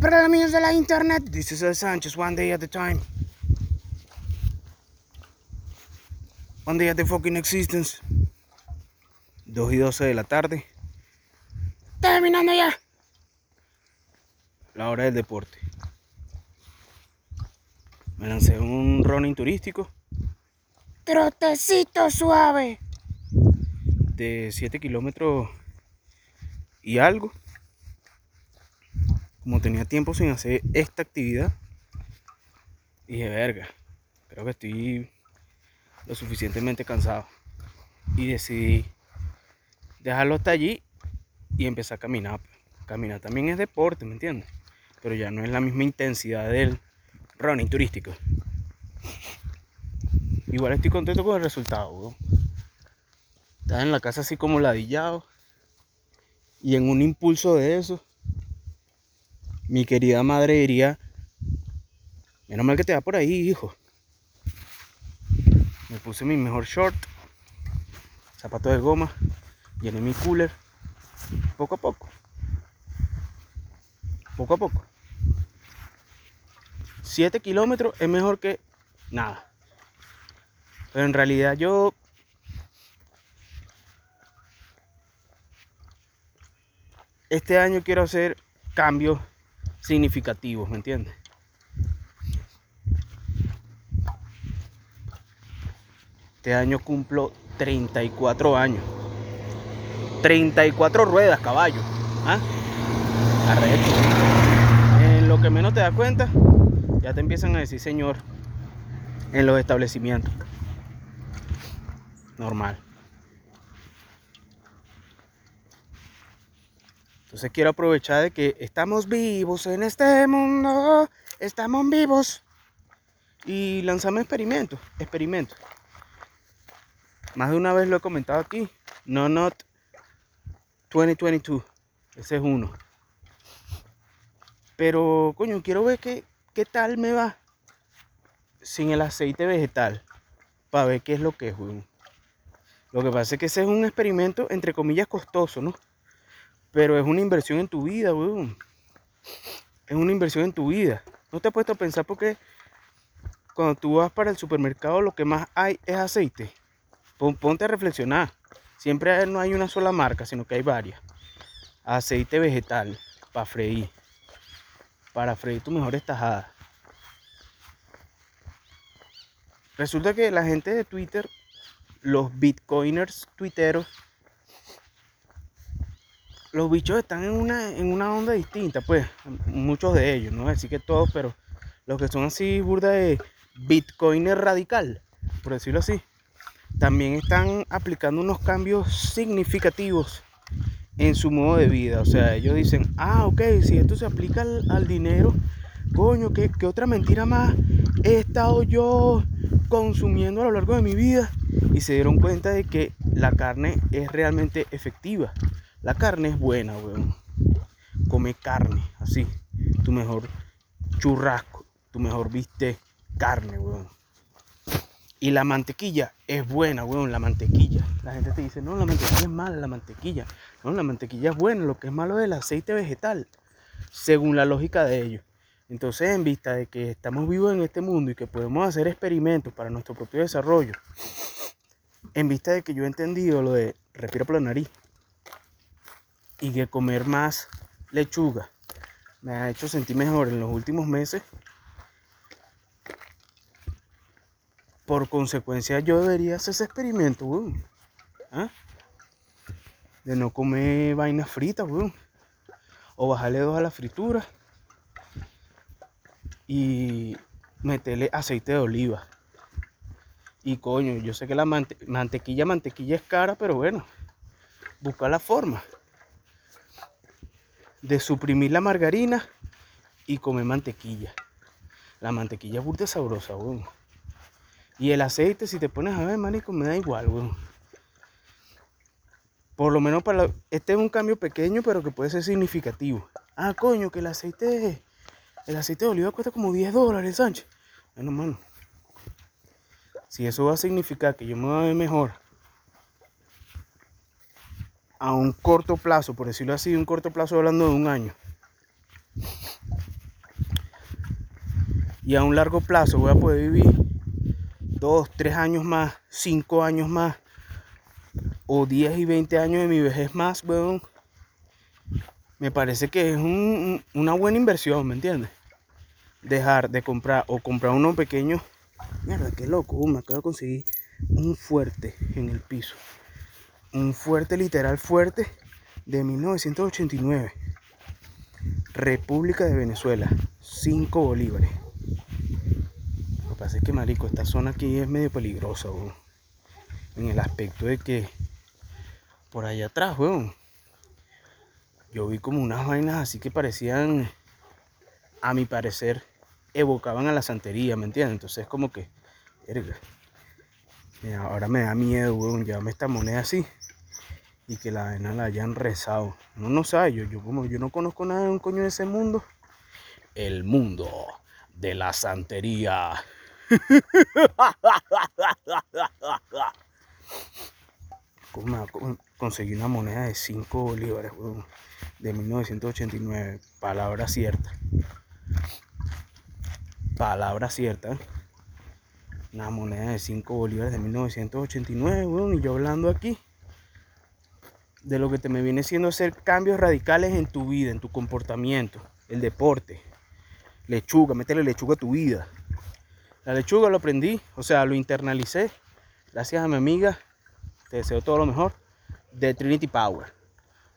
Para los amigos de la internet, this is El Sánchez, one day at a time. One day at the fucking existence. 2 y 12 de la tarde. Terminando ya. La hora del deporte. Me lancé un running turístico. Trotecito suave. De 7 kilómetros y algo. Como tenía tiempo sin hacer esta actividad. Dije, verga, creo que estoy lo suficientemente cansado. Y decidí dejarlo hasta allí y empezar a caminar. Caminar también es deporte, ¿me entiendes? Pero ya no es la misma intensidad del running turístico. Igual estoy contento con el resultado. Estaba en la casa así como ladillado. Y en un impulso de eso, mi querida madre diría, menos mal que te va por ahí, hijo. Me puse mi mejor short, zapato de goma, llené mi cooler, poco a poco. Poco a poco. 7 kilómetros es mejor que nada. Pero en realidad yo este año quiero hacer cambios significativos, ¿me entiendes? Este año cumplo 34 años. 34 ruedas, caballo. ¿Ah? En lo que menos te das cuenta, ya te empiezan a decir señor en los establecimientos. Normal. Entonces quiero aprovechar de que estamos vivos en este mundo, estamos vivos. Y lanzamos experimentos, experimentos. Más de una vez lo he comentado aquí. No Not 2022. Ese es uno. Pero, coño, quiero ver qué, qué tal me va sin el aceite vegetal. Para ver qué es lo que es. Lo que pasa es que ese es un experimento, entre comillas, costoso, ¿no? Pero es una inversión en tu vida, weón. Es una inversión en tu vida. No te has puesto a pensar porque cuando tú vas para el supermercado lo que más hay es aceite. Ponte a reflexionar. Siempre no hay una sola marca, sino que hay varias. Aceite vegetal para freír. Para freír tu mejor tajada. Resulta que la gente de Twitter, los bitcoiners tuiteros, los bichos están en una, en una onda distinta, pues, muchos de ellos, no voy a decir que todos, pero los que son así burda de bitcoiner radical, por decirlo así también están aplicando unos cambios significativos en su modo de vida. O sea, ellos dicen, ah, ok, si esto se aplica al, dinero, coño, ¿qué, ¿qué, otra mentira más he estado yo consumiendo a lo largo de mi vida? Y se dieron cuenta de que la carne es realmente efectiva. La carne es buena, weón. Come carne, así. Tu mejor churrasco, tu mejor viste carne, weón. Y la mantequilla es buena, weón, la mantequilla. La gente te dice, no, la mantequilla es mala, la mantequilla. No, la mantequilla es buena, lo que es malo es el aceite vegetal, según la lógica de ellos. Entonces, en vista de que estamos vivos en este mundo y que podemos hacer experimentos para nuestro propio desarrollo, en vista de que yo he entendido lo de respira por la nariz y que comer más lechuga me ha hecho sentir mejor en los últimos meses, Por consecuencia, yo debería hacer ese experimento. ¿Ah? De no comer vainas fritas. O bajarle dos a la fritura. Y meterle aceite de oliva. Y coño, yo sé que la mantequilla, mantequilla es cara, pero bueno, busca la forma de suprimir la margarina y comer mantequilla. La mantequilla es burda sabrosa, weón. Y el aceite, si te pones a ver, manico, me da igual, weón. Por lo menos para... Este es un cambio pequeño, pero que puede ser significativo. Ah, coño, que el aceite... El aceite de oliva cuesta como 10 dólares, Sánchez. Bueno, mano. Si eso va a significar que yo me voy a ver mejor a un corto plazo, por decirlo así, un corto plazo hablando de un año. y a un largo plazo voy a poder vivir dos, tres años más, cinco años más, o 10 y 20 años de mi vejez más, weón, me parece que es una buena inversión, ¿me entiendes? Dejar de comprar o comprar uno pequeño. Mierda, qué loco, me acabo de conseguir un fuerte en el piso. Un fuerte, literal fuerte, de 1989. República de Venezuela, 5 bolívares. Lo que pasa es que, marico, esta zona aquí es medio peligrosa, weón. En el aspecto de que por allá atrás, weón, yo vi como unas vainas así que parecían, a mi parecer, evocaban a la santería, ¿me entiendes? Entonces como que, ahora me da miedo, weón, llevarme esta moneda así y que la vaina la hayan rezado. No, no sabe, yo, yo como yo no conozco nada de un coño de ese mundo. El mundo de la santería. conseguí una moneda de 5 bolívares, de 1989. Palabra cierta. Palabra cierta. Una moneda de 5 bolívares de 1989, y yo hablando aquí de lo que te me viene siendo hacer cambios radicales en tu vida, en tu comportamiento, el deporte, lechuga, métele lechuga a tu vida. La lechuga lo aprendí, o sea, lo internalicé gracias a mi amiga, te deseo todo lo mejor, de Trinity Power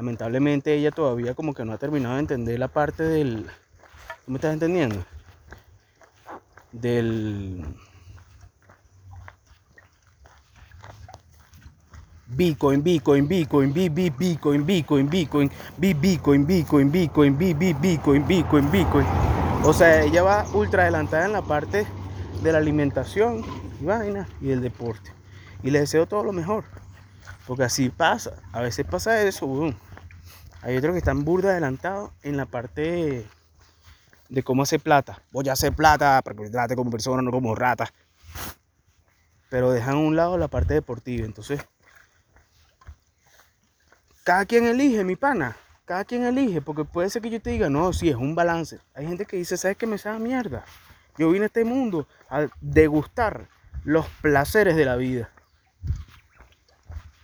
lamentablemente ella todavía como que no ha terminado de entender la parte del... ¿Cómo me estás entendiendo? Del... Bitcoin, Bitcoin, Bitcoin, Bitcoin, Bitcoin, Bitcoin, Bitcoin, Bitcoin, Bitcoin, Bitcoin, Bitcoin, Bitcoin, Bitcoin. O sea, ella va ultra adelantada en la parte de la alimentación y vaina y del deporte. Y le deseo todo lo mejor. Porque así pasa. A veces pasa eso, boom. Hay otros que están burda adelantados en la parte de cómo hacer plata. Voy a hacer plata para que trate como persona, no como rata. Pero dejan a un lado la parte deportiva. Entonces, cada quien elige, mi pana. Cada quien elige, porque puede ser que yo te diga, no, sí, es un balance. Hay gente que dice, ¿sabes qué me sabe mierda? Yo vine a este mundo a degustar los placeres de la vida.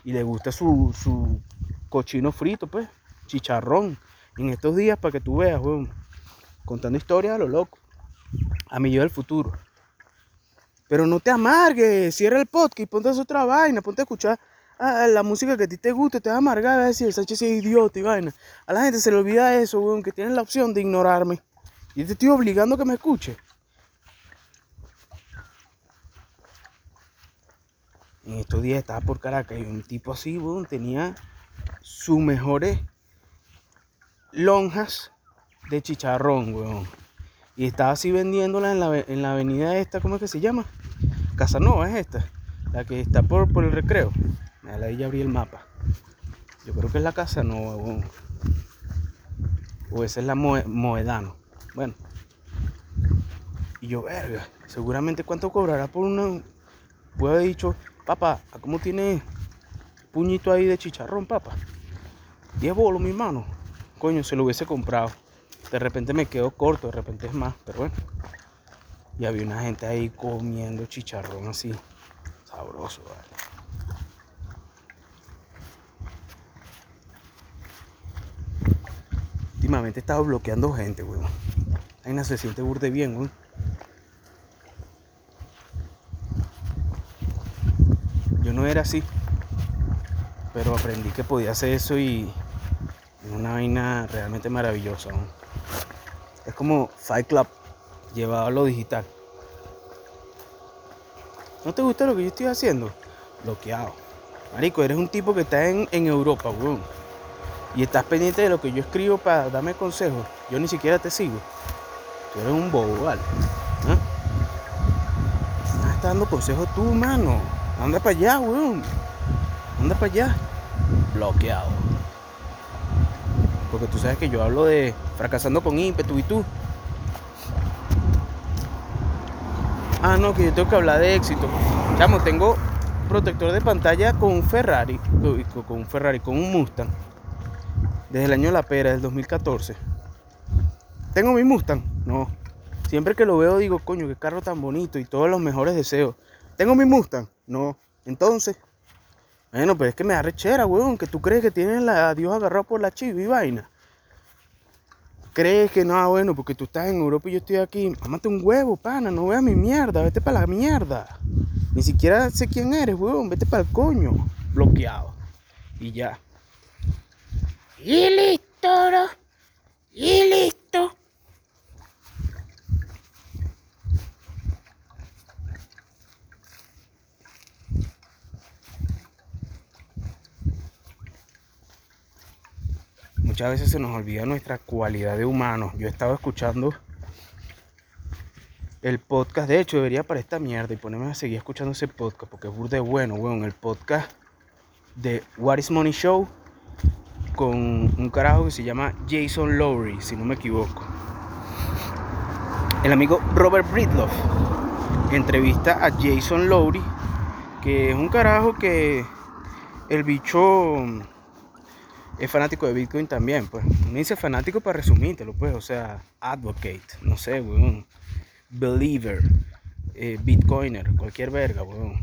Y le gusta su, su cochino frito, pues chicharrón en estos días para que tú veas, weón. Contando historias a lo loco. A mi yo del futuro. Pero no te amargues, cierra el podcast y ponte a otra vaina, ponte a escuchar la música que a ti te guste, te va a amargar, a decir, Sánchez es idiota y vaina. A la gente se le olvida eso, weón, que tienen la opción de ignorarme. Y te estoy obligando a que me escuche. En estos días estaba por Caracas y un tipo así, weón, tenía sus mejores lonjas de chicharrón, weón. Y estaba así vendiéndola en la, en la avenida esta, ¿cómo es que se llama? Casanova es esta, la que está por, por el recreo. Ahí ya abrí el mapa. Yo creo que es la Casanova, weón. O esa es la Moedano. Bueno. Y yo, verga, seguramente cuánto cobrará por una... Puedo haber dicho, papá, ¿cómo tiene puñito ahí de chicharrón, papá? 10 bolos, mi hermano coño, se lo hubiese comprado. De repente me quedo corto, de repente es más, pero bueno. Y había una gente ahí comiendo chicharrón así, sabroso, Últimamente he estado bloqueando gente, weón. Ahí se siente burde bien, weón. Yo no era así, pero aprendí que podía hacer eso y una vaina realmente maravillosa. Es como Fight Club llevado a lo digital. ¿No te gusta lo que yo estoy haciendo? Bloqueado. Marico, eres un tipo que está en, Europa, weón. Y estás pendiente de lo que yo escribo para darme consejos. Yo ni siquiera te sigo. Tú eres un bobo, ¿vale? ¿Ah? Estás dando consejos tú, mano. Anda para allá, weón. Anda para allá. Bloqueado. Porque tú sabes que yo hablo de fracasando con ímpetu y tú. Ah, no, que yo tengo que hablar de éxito. Chamo, tengo protector de pantalla con un Ferrari, con un Ferrari, con un Mustang. Desde el año la pera, del 2014. ¿Tengo mi Mustang? No. Siempre que lo veo digo, coño, qué carro tan bonito y todos los mejores deseos. ¿Tengo mi Mustang? No. Entonces, bueno, pero es que me da rechera, weón, que tú crees que tienes la, a Dios agarrado por la chiva y vaina. Crees que no, bueno, porque tú estás en Europa y yo estoy aquí. Mámate un huevo, pana, no veas mi mierda, vete para la mierda. Ni siquiera sé quién eres, weón, vete para el coño. Bloqueado. Y ya. Y listo. Y listo. Muchas veces se nos olvida nuestra cualidad de humanos. Yo he estado escuchando el podcast, de hecho debería para esta mierda y ponerme a seguir escuchando ese podcast porque es burde bueno, weón. El podcast de What is Money Show con un carajo que se llama Jason Lowry, si no me equivoco. El amigo Robert Bridloff entrevista a Jason Lowry, que es un carajo que el bicho es fanático de Bitcoin también, pues. Me dice fanático para resumírtelo, pues, o sea, advocate, no sé, weón. Believer, eh, Bitcoiner, cualquier verga, weón.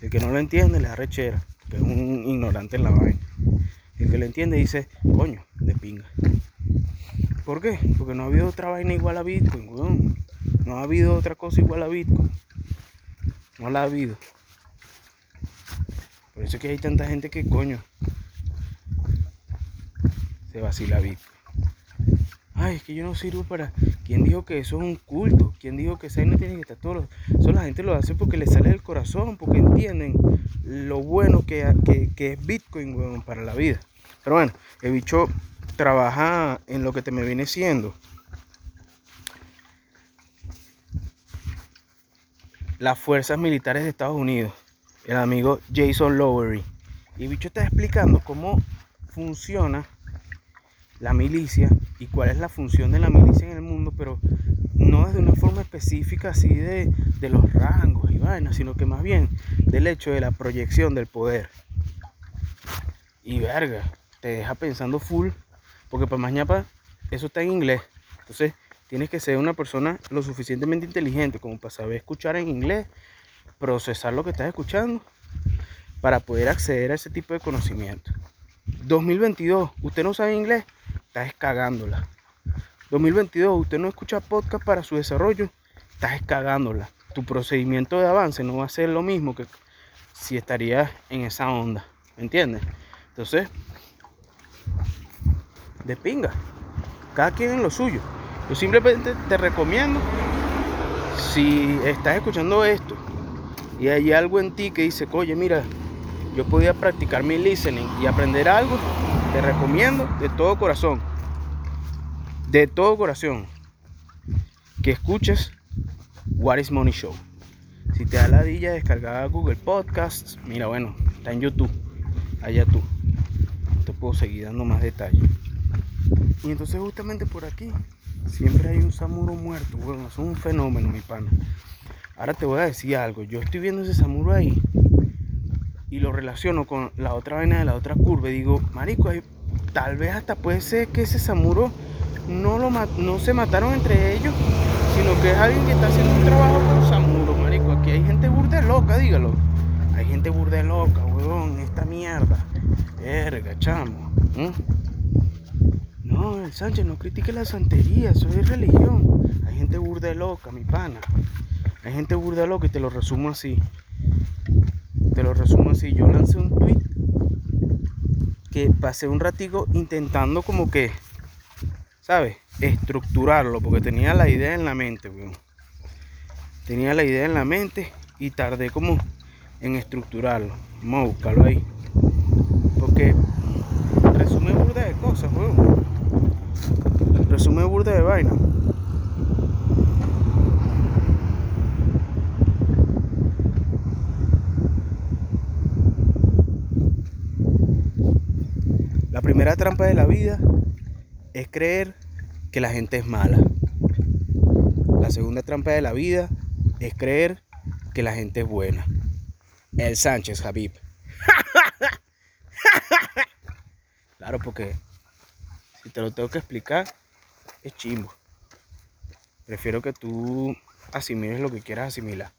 El que no lo entiende le da rechera, que es un ignorante en la vaina. El que lo entiende dice, coño, de pinga. ¿Por qué? Porque no ha habido otra vaina igual a Bitcoin, weón. No ha habido otra cosa igual a Bitcoin. No la ha habido. Por eso es que hay tanta gente que, coño, se vacila Bitcoin. Ay, es que yo no sirvo para. ¿Quién dijo que eso es un culto? ¿Quién dijo que esa no tiene que estar todos Eso la gente lo hace porque le sale del corazón, porque entienden lo bueno que, es Bitcoin para la vida. Pero bueno, el bicho trabaja en lo que te me viene siendo. Las fuerzas militares de Estados Unidos. El amigo Jason Lowery. Y el bicho está explicando cómo funciona la milicia y cuál es la función de la milicia en el mundo, pero no es de una forma específica así de, los rangos y vainas, sino que más bien del hecho de la proyección del poder. Y verga, te deja pensando full, porque para mañana eso está en inglés. Entonces tienes que ser una persona lo suficientemente inteligente como para saber escuchar en inglés, procesar lo que estás escuchando, para poder acceder a ese tipo de conocimiento. 2022, ¿usted no sabe inglés? estás cagándola. 2022, usted no escucha podcast para su desarrollo, estás cagándola. Tu procedimiento de avance no va a ser lo mismo que si estarías en esa onda. ¿Me entiendes? Entonces, de pinga. Cada quien en lo suyo. Yo simplemente te recomiendo, si estás escuchando esto y hay algo en ti que dice, oye, mira, yo podía practicar mi listening y aprender algo, te recomiendo de todo corazón, de todo corazón, que escuches What is Money Show. Si te da la dilla descargar Google Podcasts, mira, bueno, está en YouTube, allá tú. Te puedo seguir dando más detalles. Y entonces justamente por aquí siempre hay un samuro muerto, bueno, es un fenómeno, mi pana. Ahora te voy a decir algo, yo estoy viendo ese samuro ahí y lo relaciono con la otra vaina de la otra curva y digo, marico, tal vez hasta puede ser que ese Samuro no, lo no se mataron entre ellos, sino que es alguien que está haciendo un trabajo con Samuro, marico. Aquí hay gente burde loca, dígalo. Hay gente burde loca, huevón, esta mierda. Verga, chamo. No, el Sánchez, no critique la santería, eso es religión. Hay gente burde loca, mi pana. Hay gente burde loca y te lo resumo así. Te lo resumo así. Yo lancé un tweet que pasé un ratico intentando como que, ¿sabes? Estructurarlo, porque tenía la idea en la mente, Tenía la idea en la mente y tardé como en estructurarlo. Vamos a buscarlo ahí. Porque resume burda de cosas, weón. Resume burda de vaina. primera trampa de la vida es creer que la gente es mala. La segunda trampa de la vida es creer que la gente es buena. El Sánchez, Javib. claro, porque si te lo tengo que explicar, es chimbo. Prefiero que tú asimiles lo que quieras asimilar.